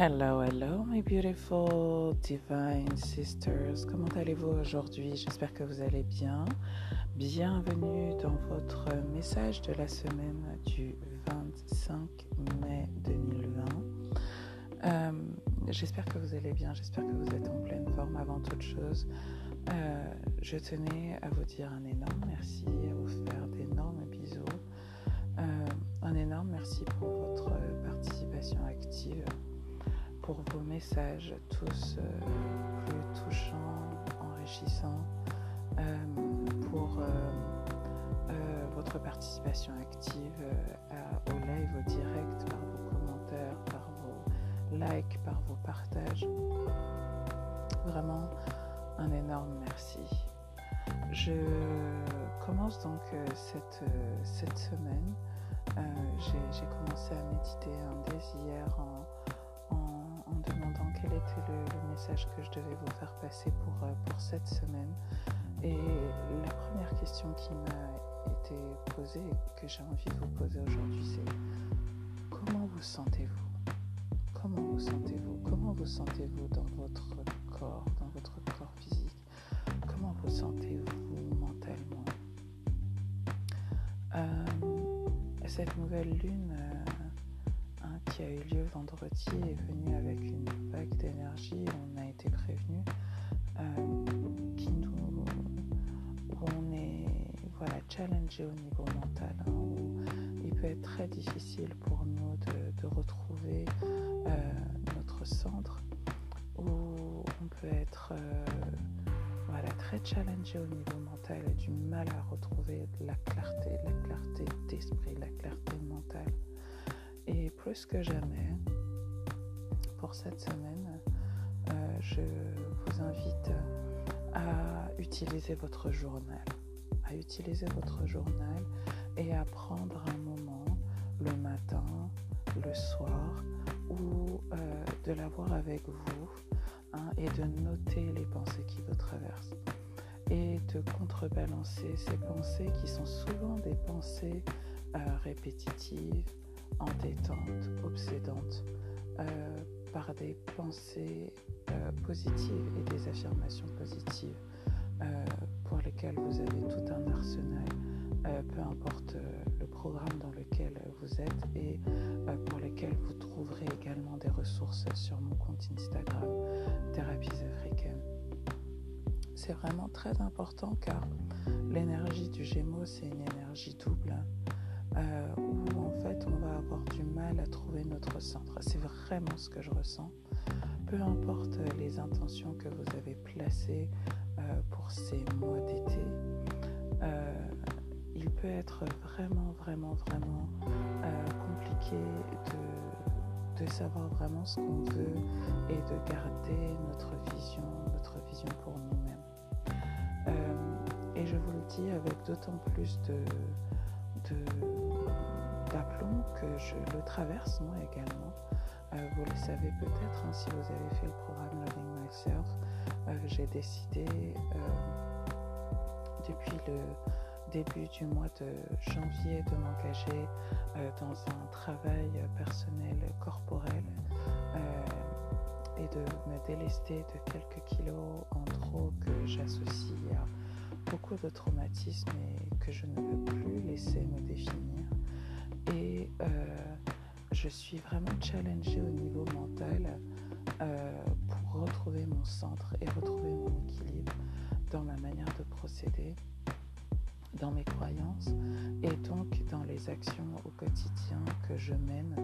Hello, hello, my beautiful divine sisters. Comment allez-vous aujourd'hui? J'espère que vous allez bien. Bienvenue dans votre message de la semaine du 25 mai 2020. Euh, j'espère que vous allez bien, j'espère que vous êtes en pleine forme avant toute chose. Euh, je tenais à vous dire un énorme merci, à vous faire d'énormes bisous. Euh, un énorme merci pour votre participation active pour vos messages, tous euh, plus touchants, enrichissants, euh, pour euh, votre participation active au live, au direct, par vos commentaires, par vos likes, par vos partages. Vraiment un énorme merci. Je commence donc cette, cette semaine. J'ai commencé à méditer un désir en quel était le, message que je devais vous faire passer pour, euh, pour cette semaine. Et la première question qui m'a été posée et que j'ai envie de vous poser aujourd'hui, c'est comment vous sentez-vous? Comment vous sentez-vous? Comment vous sentez-vous dans votre corps, dans votre corps physique? Comment vous sentez-vous mentalement? Euh, Cette nouvelle lune qui a eu lieu vendredi est venu avec une vague d'énergie. On a été prévenu euh, qui nous, on est voilà, challengé au niveau mental, hein, où il peut être très difficile pour nous de, retrouver euh, notre centre, où on peut être euh, voilà, très challengé au niveau mental et du mal à retrouver la clarté, la clarté d'esprit, la clarté mentale. Et plus que jamais, pour cette semaine, euh, je vous invite à utiliser votre journal, à utiliser votre journal et à prendre un moment le matin, le soir, ou euh, de l'avoir avec vous hein, et de noter les pensées qui vous traversent. Et de contrebalancer ces pensées qui sont souvent des pensées euh, répétitives, entêtante, obsédante, euh, par des pensées euh, positives et des affirmations positives euh, pour lesquelles vous avez tout un arsenal, peu importe le programme dans lequel vous êtes et pour lesquels vous trouverez également des ressources sur mon compte Instagram, Thérapies africaines. C'est vraiment très important car l'énergie du Gémeaux, c'est une énergie double euh, où en fait on va avoir du mal à trouver notre centre. C'est vraiment ce que je ressens. Peu importe les intentions que vous avez placées euh, pour ces mois d'été, euh, il peut être vraiment, vraiment, vraiment compliqué de, de, savoir vraiment ce qu'on veut et de garder notre vision, notre vision pour nous-mêmes. et je vous le dis avec d'autant plus de, que je le traverse moi également. Euh, vous le savez peut-être hein, si vous avez fait le programme Loving Myself. Euh, j'ai décidé euh, depuis le début du mois de janvier de m'engager dans un travail personnel corporel et de me délester de quelques kilos en trop que j'associe à beaucoup de traumatismes et que je ne veux plus laisser me définir. Et euh, je suis vraiment challengée au niveau mental euh, pour retrouver mon centre et retrouver mon équilibre dans ma manière de procéder, dans mes croyances et donc dans les actions au quotidien que je mène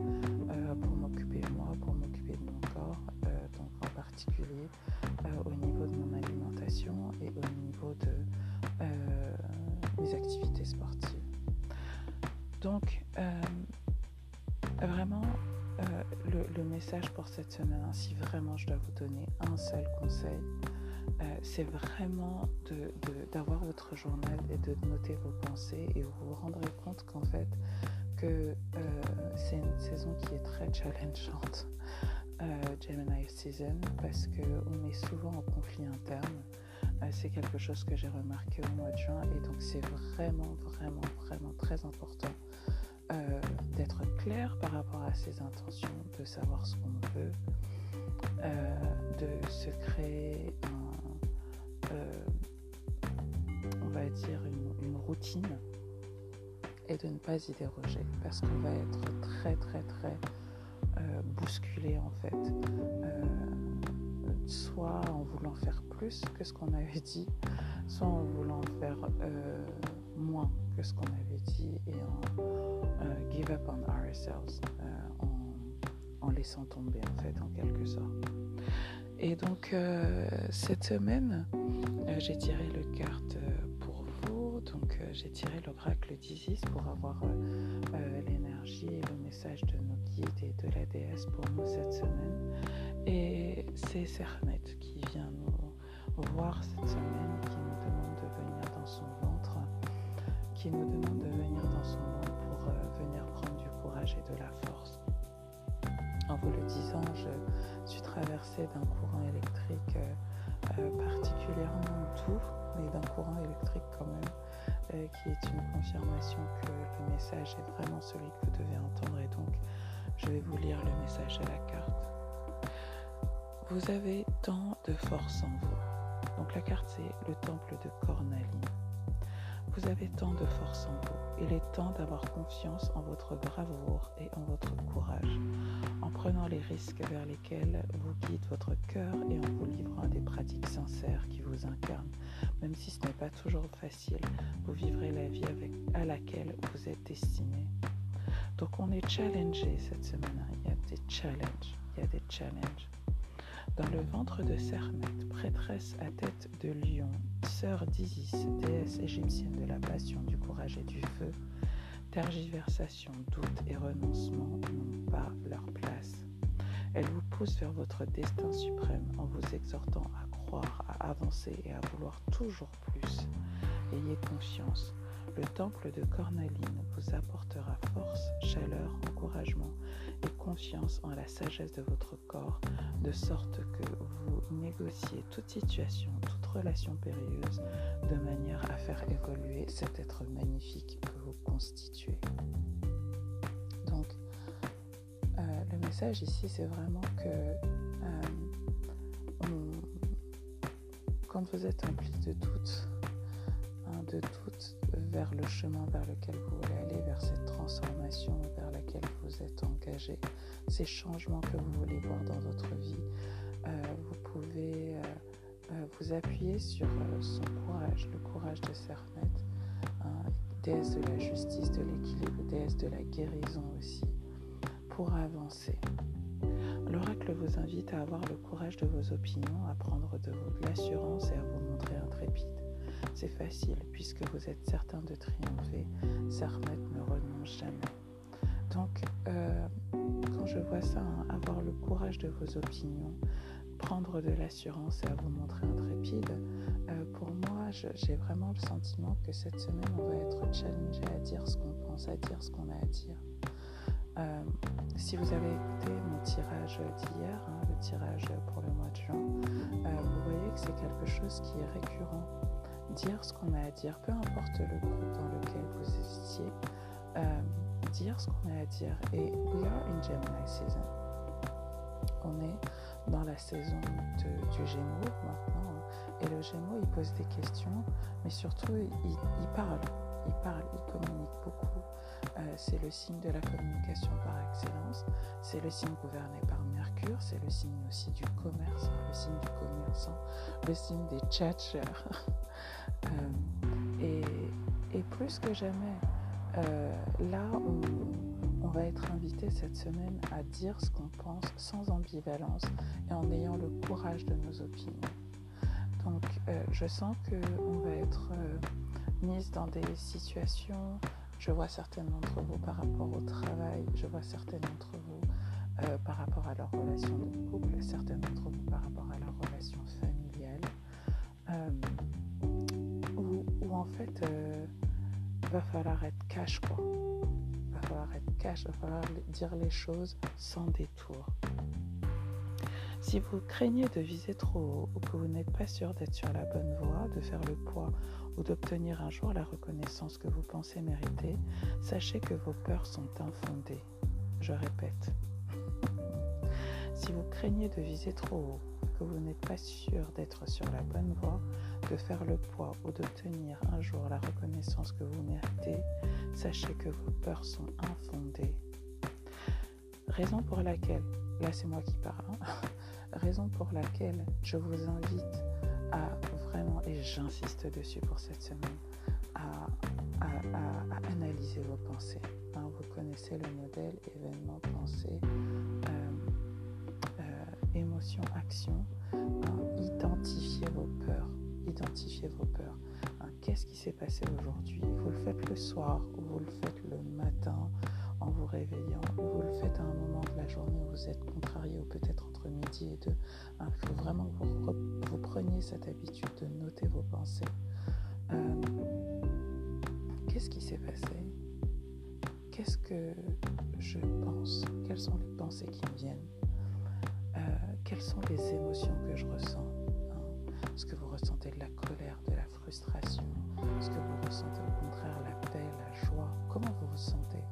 euh, pour m'occuper de moi, pour m'occuper de mon corps, donc en particulier au niveau de mon alimentation et au niveau de mes activités sportives. Donc, euh, vraiment, euh, le, message pour cette semaine, si vraiment je dois vous donner un seul conseil, c'est vraiment d'avoir votre journal et de noter vos pensées et vous vous rendrez compte qu'en fait, que c'est une saison qui est très challengeante, Gemini Season, parce qu'on est souvent en conflit interne. Euh, c'est quelque chose que j'ai remarqué au mois de juin et donc c'est vraiment, vraiment, vraiment très important euh, d'être clair par rapport à ses intentions, de savoir ce qu'on veut, euh, de se créer on va dire une, routine et de ne pas y déroger parce qu'on va être très très très bousculé en fait soit en voulant faire plus que ce qu'on avait dit soit en voulant faire moins que ce qu'on avait dit et en euh, give up on ourselves, euh, en, laissant tomber en fait en quelque sorte. Et donc euh, cette semaine, j'ai tiré le carte pour vous, donc j'ai tiré l'oracle d'Isis pour avoir l'énergie et le message de nos guides et de la déesse pour nous cette semaine. Et c'est Sernet qui vient nous voir cette semaine, qui nous demande de venir dans son ventre qui nous demande de venir dans son monde pour euh, venir prendre du courage et de la force. En vous le disant, je suis traversée d'un courant électrique euh, euh, particulièrement doux, mais d'un courant électrique quand même, qui est une confirmation que le message est vraiment celui que vous devez entendre. Et donc, je vais vous lire le message de la carte. Vous avez tant de force en vous. Donc la carte, c'est le temple de Cornaline. Vous avez tant de force en vous. Il est temps d'avoir confiance en votre bravoure et en votre courage, en prenant les risques vers lesquels vous guide votre cœur et en vous livrant à des pratiques sincères qui vous incarnent. Même si ce n'est pas toujours facile, vous vivrez la vie à laquelle vous êtes destiné. Donc on est challengé cette semaine. Il y a des challenges. Il y a des challenges. Dans le ventre de Sermet, prêtresse à tête de lion, sœur d'Isis, déesse égyptienne de la passion, du courage et du feu, tergiversation, doute et renoncement n'ont pas leur place. Elle vous pousse vers votre destin suprême en vous exhortant à croire, à avancer et à vouloir toujours plus. Ayez confiance, le temple de Cornaline vous apportera force, chaleur, encouragement et confiance en la sagesse de votre corps, de sorte que vous négociez toute situation, toute relation périlleuse, de manière à faire évoluer cet être magnifique que vous constituez. Donc, euh, le message ici, c'est vraiment que euh, quand vous êtes empli de doutes, hein, de doutes, vers le chemin vers lequel vous voulez aller, vers cette transformation vers laquelle vous êtes engagé, ces changements que vous voulez voir dans votre vie. Euh, vous pouvez euh, euh, vous appuyer sur son courage, le courage de Sernet, hein, déesse de la justice, de l'équilibre, déesse de la guérison aussi, pour avancer. L'oracle vous invite à avoir le courage de vos opinions, à prendre de l'assurance et à vous montrer intrépide. C'est facile puisque vous êtes certain de triompher. Sermet ne renonce jamais. Donc, euh, quand je vois ça, hein, avoir le courage de vos opinions, prendre de l'assurance et à vous montrer intrépide, euh, pour moi, j'ai vraiment le sentiment que cette semaine, on va être challengé à dire ce qu'on pense, à dire ce qu'on a à dire. Euh, si vous avez écouté mon tirage d'hier, hein, le tirage pour le mois de juin, vous voyez que c'est quelque chose qui est récurrent dire ce qu'on a à dire, peu importe le groupe dans lequel vous étiez, euh, dire ce qu'on a à dire. Et we are in Gemini season. On est dans la saison du Gémeaux maintenant. Et le Gémeaux, il pose des questions, mais surtout, il, parle. Il parle, il communique beaucoup. Euh, c'est le signe de la communication par excellence. C'est le signe gouverné par Mercure. C'est le signe aussi du commerce, le signe du commerçant, le signe des tchatchers. Euh, et, plus que jamais, euh, là où on va être invité cette semaine à dire ce qu'on pense sans ambivalence et en ayant le courage de nos opinions. Donc euh, je sens qu'on va être mise dans des situations, je vois certaines d'entre vous par rapport au travail, je vois certaines d'entre vous par rapport à leur relation de couple, certaines d'entre vous par rapport en fait, euh, va falloir être cash, quoi. Va falloir être cash, va falloir dire les choses sans détour. Si vous craignez de viser trop haut ou que vous n'êtes pas sûr d'être sur la bonne voie, de faire le poids ou d'obtenir un jour la reconnaissance que vous pensez mériter, sachez que vos peurs sont infondées. je répète, si vous craignez de viser trop haut, que vous n'êtes pas sûr d'être sur la bonne voie, de faire le poids ou d'obtenir un jour la reconnaissance que vous méritez, sachez que vos peurs sont infondées. Raison pour laquelle, là c'est moi qui parle, hein, raison pour laquelle je vous invite à vraiment, et j'insiste dessus pour cette semaine, à, analyser vos pensées. Hein. vous connaissez le modèle événement, pensée, euh, euh. Hein. identifiez vos peurs. Identifiez vos peurs. Qu'est-ce qui s'est passé aujourd'hui? Vous le faites le soir ou vous le faites le matin en vous réveillant, ou vous le faites à un moment de la journée où vous êtes contrarié, ou peut-être entre midi et deux? Il faut vraiment que vous, preniez cette habitude de noter vos pensées. Euh, qu'est-ce qui s'est passé? Qu'est-ce que je pense? Quelles sont les pensées qui me viennent? Euh, Quelles sont les émotions que je ressens? hein? Est-ce que vous ressentez de la colère, de la frustration Est-ce que vous ressentez au contraire la paix, la joie Comment vous vous sentez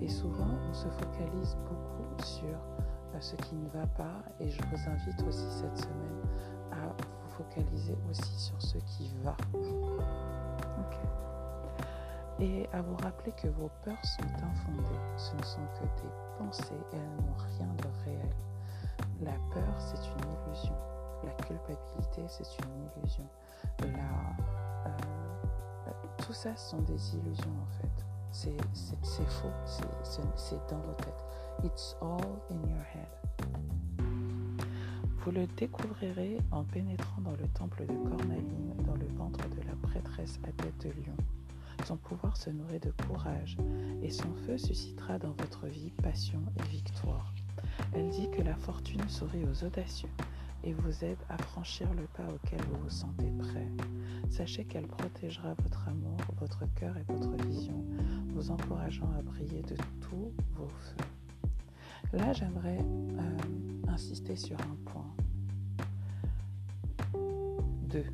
Et souvent, on se focalise beaucoup sur euh, ce qui ne va pas et je vous invite aussi cette semaine à vous focaliser aussi sur ce qui va. Et à vous rappeler que vos peurs sont infondées. Ce ne sont que des pensées et elles n'ont rien de réel. La peur, c'est une illusion. La culpabilité, c'est une illusion. Euh, tout ça sont des illusions en fait. C'est faux, c'est dans vos têtes. It's all in your head. Vous le découvrirez en pénétrant dans le temple de Cornaline, dans le ventre de la prêtresse à tête de lion. Son pouvoir se nourrit de courage et son feu suscitera dans votre vie passion et victoire. Elle dit que la fortune sourit aux audacieux et vous aide à franchir le pas auquel vous vous sentez prêt. Sachez qu'elle protégera votre amour, votre cœur et votre vision, vous encourageant à briller de tous vos feux. Là, j'aimerais euh, insister sur un point. 2.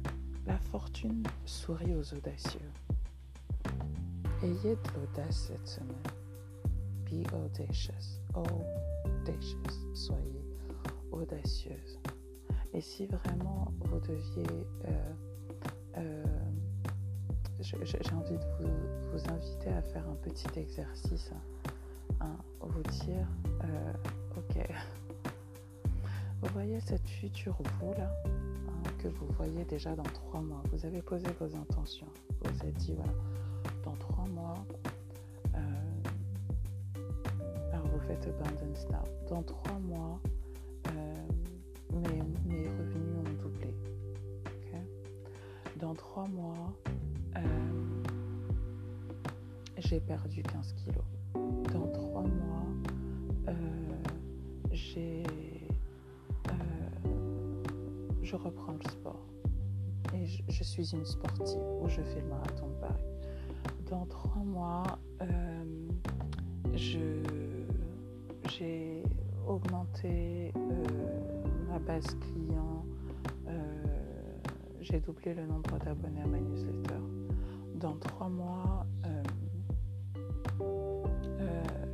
La fortune sourit aux audacieux. Ayez de l'audace cette semaine. Be audacious. Audacious. Soyez audacieuse. Et si vraiment vous deviez... Euh, euh, j'ai envie de vous, inviter à faire un petit exercice. Hein, vous dire, euh, ok, vous voyez cette future vous là, hein, que vous voyez déjà dans trois mois. Vous avez posé vos intentions. Vous vous êtes dit, voilà, dans trois mois, alors vous faites abundance now. Dans trois mois, j'ai perdu 15 kilos. Dans trois mois, euh, j'ai, euh, je reprends le sport. Et je, suis une sportive où je fais le marathon de Paris. Dans trois mois, je, j'ai augmenté ma base client, j'ai doublé le nombre d'abonnés à ma newsletter. Dans trois mois, euh, euh,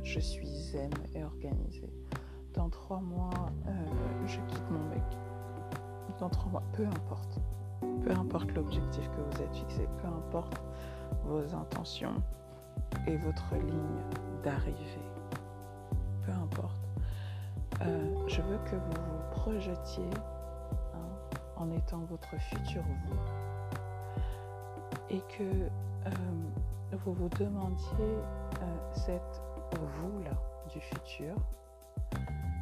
je suis zen et organisée. Dans trois mois, euh, je quitte mon mec. Dans trois mois, peu importe. Peu importe l'objectif que vous êtes fixé, peu importe vos intentions et votre ligne d'arrivée. Peu importe. je veux que vous vous projetiez en étant votre futur vous. Et que euh, vous vous demandiez euh, cette vous-là du futur,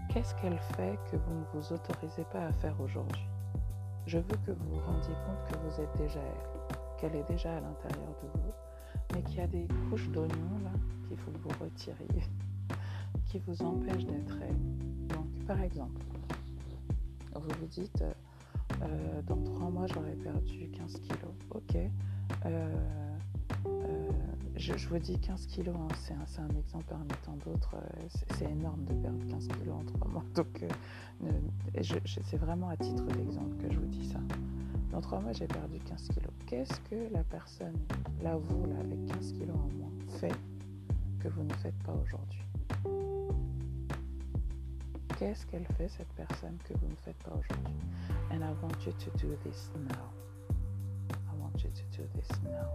qu'est-ce qu'elle fait que vous ne vous autorisez pas à faire aujourd'hui? Je veux que vous vous rendiez compte que vous êtes déjà elle, qu'elle est déjà à l'intérieur de vous, mais qu'il y a des couches d'oignons là qu'il faut que vous retiriez, qui vous empêchent d'être elle. Donc, par exemple, vous vous dites, euh, euh, dans trois mois, j'aurais perdu 15 kilos. Ok. Euh, euh, je, vous dis 15 kilos, hein, c'est un, exemple parmi tant d'autres. c'est énorme de perdre 15 kilos en trois mois. Donc, c'est vraiment à titre d'exemple que je vous dis ça. Dans trois mois, j'ai perdu 15 kilos. Qu'est-ce que la personne, là, vous, là, avec 15 kilos en moins, fait que vous ne faites pas aujourd'hui? Qu'est-ce qu'elle fait, cette personne, que vous ne faites pas aujourd'hui? And I want you to do this now. I want you to do this now.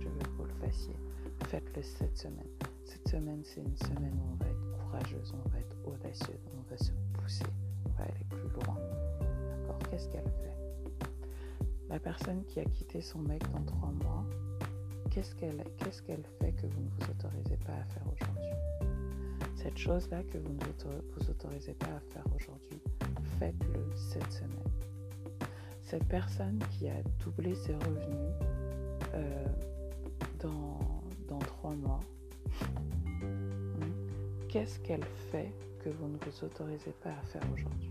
Je veux que vous le fassiez. Faites-le cette semaine. Cette semaine, c'est une semaine où on va être courageuse, on va être audacieuse, on va se pousser, on va aller plus loin. D'accord? Qu'est-ce qu'elle fait? La personne qui a quitté son mec dans trois mois, qu'est-ce qu'elle fait que vous ne vous autorisez pas à faire aujourd'hui? Cette chose-là que vous ne vous autorisez pas à faire aujourd'hui, faites-le cette semaine. Cette personne qui a doublé ses revenus euh, dans, dans trois mois, hmm, qu'est-ce qu'elle fait que vous ne vous autorisez pas à faire aujourd'hui?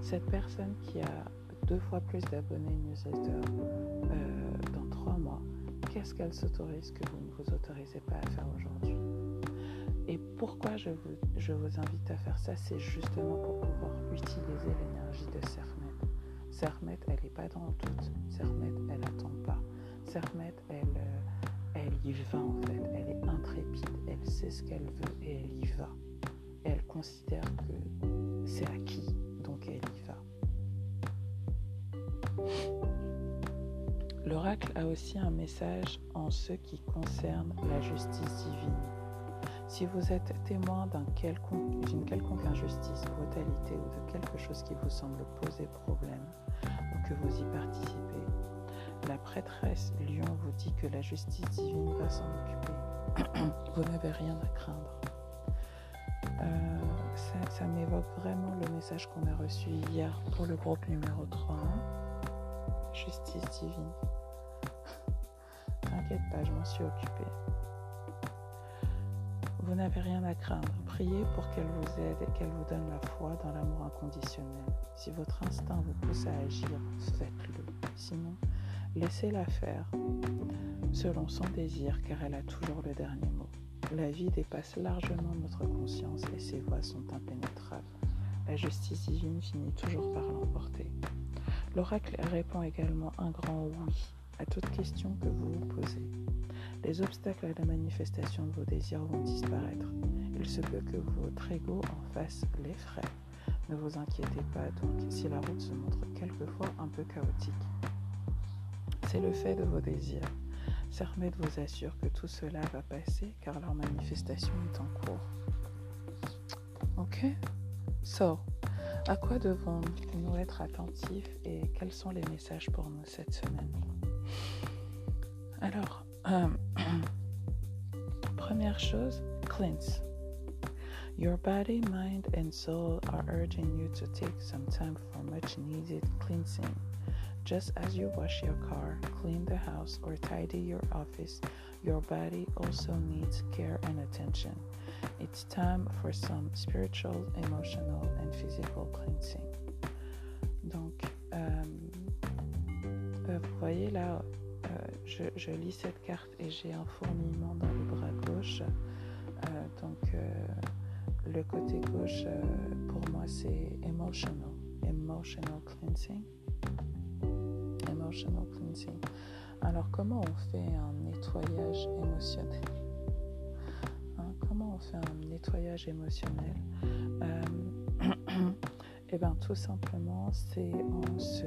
Cette personne qui a deux fois plus d'abonnés newsletter euh, dans trois mois, qu'est-ce qu'elle s'autorise que vous ne vous autorisez pas à faire aujourd'hui? Et pourquoi je vous, je vous invite à faire ça? C'est justement pour pouvoir utiliser l'énergie de Sermet. Sermet, elle n'est pas dans le doute. Sermet, elle n'attend pas. Sermet, elle va en fait. Elle est intrépide. Elle sait ce qu'elle veut et elle y va. elle considère que c'est acquis, donc elle y va. L'oracle a aussi un message en ce qui concerne la justice divine. Si vous êtes témoin d'une quelconque, quelconque injustice, brutalité ou de quelque chose qui vous semble poser problème ou que vous y participez, la prêtresse Lion vous dit que la justice divine va s'en occuper. vous n'avez rien à craindre. Euh, ça, ça m'évoque vraiment le message qu'on a reçu hier pour le groupe numéro 3. Justice divine. T'inquiète pas, je m'en suis occupée. Vous n'avez rien à craindre. Priez pour qu'elle vous aide et qu'elle vous donne la foi dans l'amour inconditionnel. Si votre instinct vous pousse à agir, faites-le. Sinon, laissez-la faire selon son désir car elle a toujours le dernier mot. La vie dépasse largement notre conscience et ses voies sont impénétrables. La justice divine finit toujours par l'emporter. L'oracle répond également un grand oui à toute question que vous vous posez. Les obstacles à la manifestation de vos désirs vont disparaître. Il se peut que votre ego en fasse les frais. Ne vous inquiétez pas donc si la route se montre quelquefois un peu chaotique. C'est le fait de vos désirs. Sermet vous assure que tout cela va passer car leur manifestation est en cours. Ok So, à quoi devons-nous être attentifs et quels sont les messages pour nous cette semaine? Alors, euh, première chose, cleanse. Your body, mind, and soul are urging you to take some time for much needed cleansing. Just as you wash your car, clean the house, or tidy your office, your body also needs care and attention. It's time for some spiritual, emotional, and physical cleansing. Donc, euh, euh, vous voyez là, euh, je, je, lis cette carte et j'ai un fourmillement dans le bras gauche. Euh, donc, euh, le côté gauche, euh, pour moi, c'est emotional, emotional cleansing. Alors, comment on fait un nettoyage émotionnel? Hein, Comment on fait un nettoyage émotionnel? Eh bien, tout simplement, c'est en se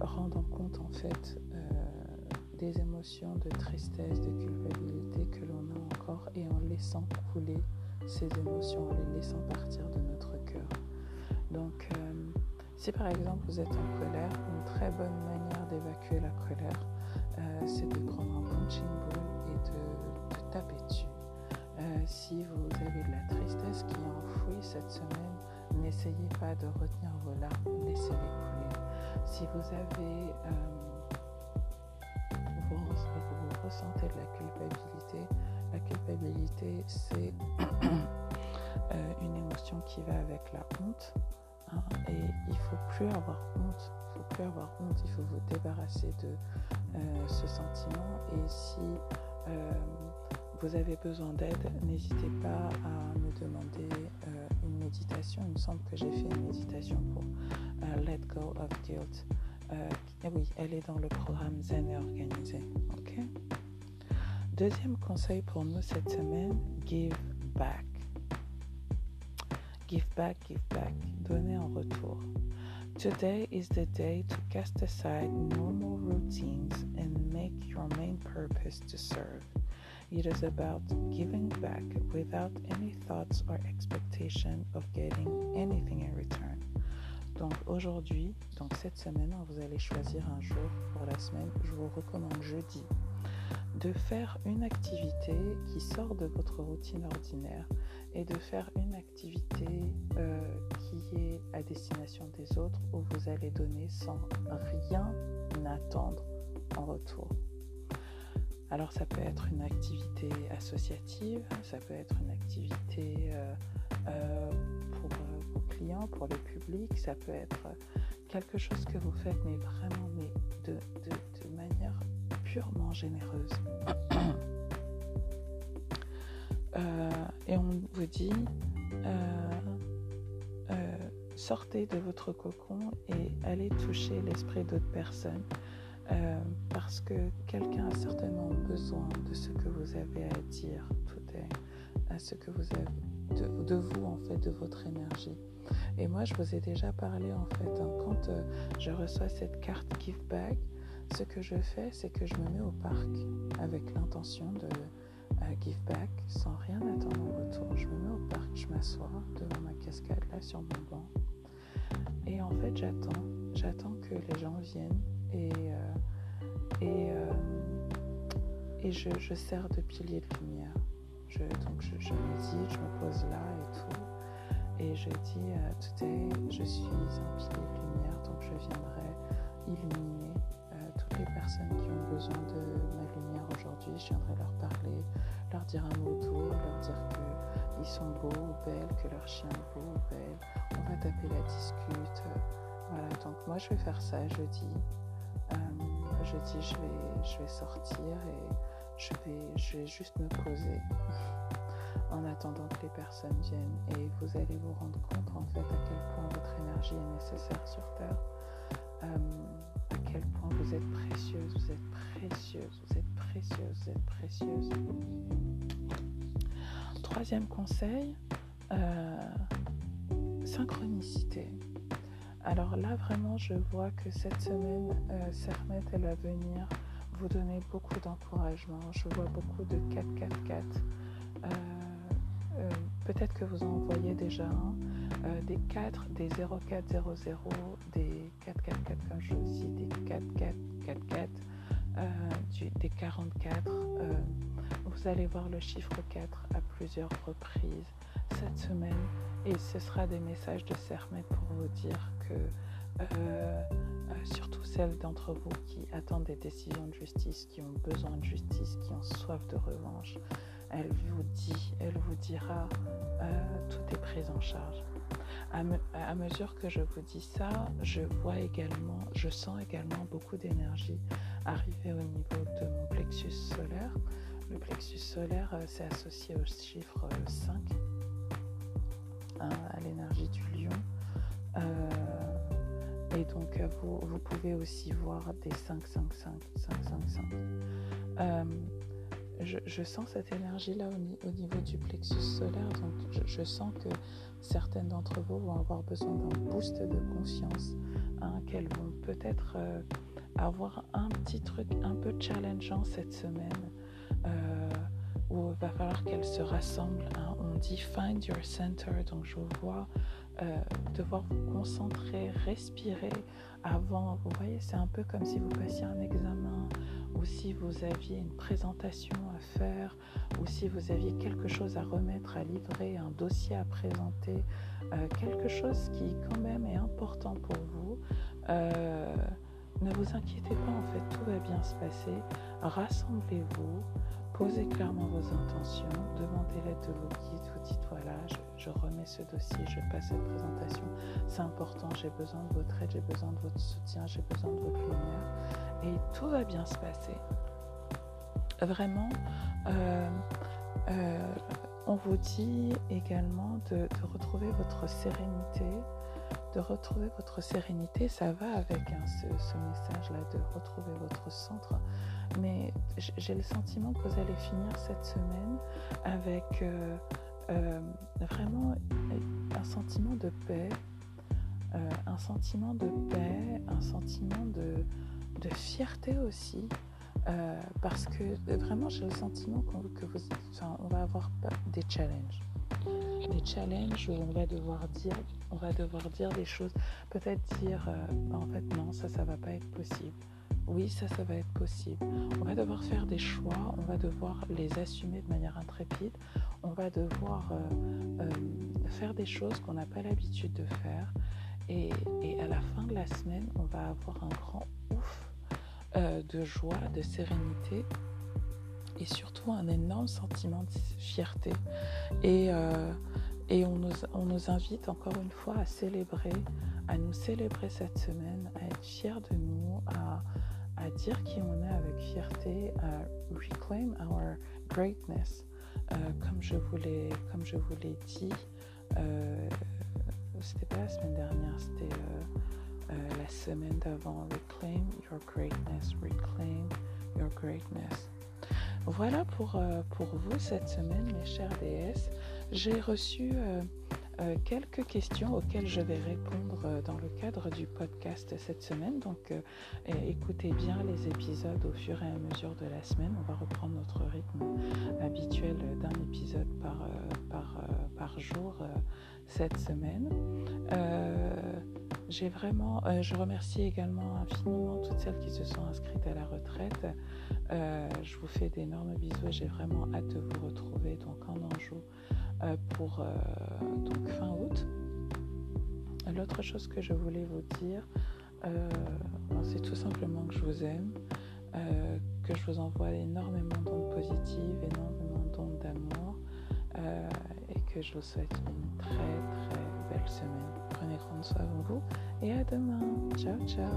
rendant compte, en fait, euh, des émotions de tristesse, de culpabilité que l'on a encore et en laissant couler ces émotions, en les laissant partir de notre cœur. Donc, euh, si par exemple vous êtes en colère, une très bonne manière d'évacuer la colère, euh, c'est de prendre un punching ball et de, taper dessus. Euh, si vous avez de la tristesse qui est enfouie cette semaine, n'essayez pas de retenir vos larmes, laissez-les couler. Si vous avez, euh, vous, ressentez de la culpabilité, la culpabilité c'est une émotion qui va avec la honte. Hein, et il faut plus avoir honte. Il faut plus avoir honte. Il faut vous débarrasser de euh, ce sentiment. Et si euh, vous avez besoin d'aide, n'hésitez pas à me demander euh, une méditation. Il me semble que j'ai fait une méditation pour Let Go of Guilt. Oui, elle est dans le programme Zen et organisé. Deuxième conseil pour nous cette semaine, give back. Give back, give back. Donner en retour. Today is the day to cast aside normal routines and make your main purpose to serve. It is about giving back without any thoughts or expectation of getting anything in return. Donc aujourd'hui, donc cette semaine, vous allez choisir un jour pour la semaine. Je vous recommande jeudi de faire une activité qui sort de votre routine ordinaire et de faire une activité euh, qui est à destination des autres où vous allez donner sans rien attendre en retour. Alors ça peut être une activité associative, ça peut être une activité euh, euh, pour vos clients, pour le public, ça peut être quelque chose que vous faites mais vraiment mais de, de manière purement généreuse. Euh, et on vous dit, euh, euh, sortez de votre cocon et allez toucher l'esprit d'autres personnes parce que quelqu'un a certainement besoin de ce que vous avez à dire, à ce que vous avez de, de, vous en fait, de votre énergie. Et moi, je vous ai déjà parlé en fait, hein, quand je reçois cette carte Give Back, ce que je fais, c'est que je me mets au parc avec l'intention de give back sans rien attendre en retour. Je me mets au parc, je m'assois devant ma cascade là sur mon banc. Et en fait, j'attends, j'attends que les gens viennent et, euh, et, euh, et je, je, sers de pilier de lumière. Je, donc je, médite, je me pose là et tout. Et je dis, euh, today, je suis un pilier de lumière, donc je viendrai illuminer personnes qui ont besoin de ma lumière aujourd'hui. Je viendrai leur parler, leur dire un mot doux, leur dire qu'ils sont beaux ou belles, que leur chien est beau ou belle. On va taper la discute. Voilà, donc moi je vais faire ça jeudi. Euh, jeudi, je vais, je vais sortir et je vais, je vais juste me poser en attendant que les personnes viennent. Et vous allez vous rendre compte en fait à quel point votre énergie est nécessaire sur Terre. Euh, point vous êtes précieuse, vous êtes précieuse, vous êtes précieuse, vous êtes précieuse. Troisième conseil, euh, synchronicité. Alors là, vraiment, je vois que cette semaine, euh, Sermet, elle va venir vous donner beaucoup d'encouragement. Je vois beaucoup de 4-4-4. Euh, euh, peut-être que vous en voyez déjà un. Des 4, des 0400, des 444 comme je dis, des 4444, des 44. vous allez voir le chiffre 4 à plusieurs reprises cette semaine et ce sera des messages de Sermet pour vous dire que euh, euh, surtout celles d'entre vous qui attendent des décisions de justice, qui ont besoin de justice, qui ont soif de revanche, elle vous dit, elle vous dira, euh, tout est pris en charge. À, mesure que je vous dis ça, je vois également, je sens également beaucoup d'énergie arriver au niveau de mon plexus solaire. Le plexus solaire, c'est associé au chiffre 5, hein, à l'énergie du lion. Et donc, euh, vous, vous, pouvez aussi voir des 5, 5, 5, 5, 5, 5. Je, sens cette énergie-là au, au, niveau du plexus solaire. Donc, je, je sens que certaines d'entre vous vont avoir besoin d'un boost de conscience, hein, qu'elles vont peut-être euh, avoir un petit truc un peu challengeant cette semaine, euh, où il va falloir qu'elles se rassemblent. Hein. On dit find your center, donc je vois euh, devoir vous concentrer, respirer avant. Vous voyez, c'est un peu comme si vous passiez un examen ou si vous aviez une présentation à faire ou si vous aviez quelque chose à remettre, à livrer, un dossier à présenter, euh, quelque chose qui quand même est important pour vous. Euh, ne vous inquiétez pas, en fait, tout va bien se passer. Rassemblez-vous, posez clairement vos intentions, demandez l'aide de vos guides, vous dites voilà, je, remets ce dossier, je passe cette présentation, c'est important, j'ai besoin de votre aide, j'ai besoin de votre soutien, j'ai besoin de votre lumière tout va bien se passer. Vraiment, euh, euh, on vous dit également de, retrouver votre sérénité, de retrouver votre sérénité, ça va avec hein, ce, ce message-là, de retrouver votre centre mais j'ai le sentiment que vous allez finir cette semaine avec euh, vraiment un sentiment de paix, un sentiment de paix, un sentiment de, de fierté aussi, parce que vraiment j'ai le sentiment que vous, on va avoir des challenges des challenges où on va devoir dire, on va devoir dire des choses, peut-être dire euh, en fait non, ça, ça va pas être possible. Oui, ça, ça va être possible. On va devoir faire des choix, on va devoir les assumer de manière intrépide, on va devoir euh, euh, faire des choses qu'on n'a pas l'habitude de faire. Et, à la fin de la semaine, on va avoir un grand ouf de joie, de sérénité et surtout un énorme sentiment de fierté. Et, euh, et on, nous, on, nous, invite encore une fois à célébrer, à nous célébrer cette semaine, à être fiers de nous, à, à dire qui on est avec fierté, à reclaim our greatness. Euh, comme je vous l'ai dit, euh, c'était pas la semaine dernière, c'était euh, la semaine d'avant. Reclaim your greatness, reclaim your greatness. Voilà pour, euh, pour vous cette semaine, mes chers DS. J'ai reçu euh, euh, quelques questions auxquelles je vais répondre dans le cadre du podcast cette semaine. Donc écoutez bien les épisodes au fur et à mesure de la semaine. On va reprendre notre rythme habituel d'un épisode par, par, par jour cette semaine. Vraiment, je remercie également infiniment toutes celles qui se sont inscrites à la retraite. Euh, je vous fais d'énormes bisous et j'ai vraiment hâte de vous retrouver donc en Anjou euh, pour euh, fin août. L'autre chose que je voulais vous dire, c'est tout simplement que je vous aime, que je vous envoie énormément d'ondes positives, énormément d'ondes d'amour et que je vous souhaite une très très belle semaine. Prenez grand soin de vous et à demain. Ciao ciao.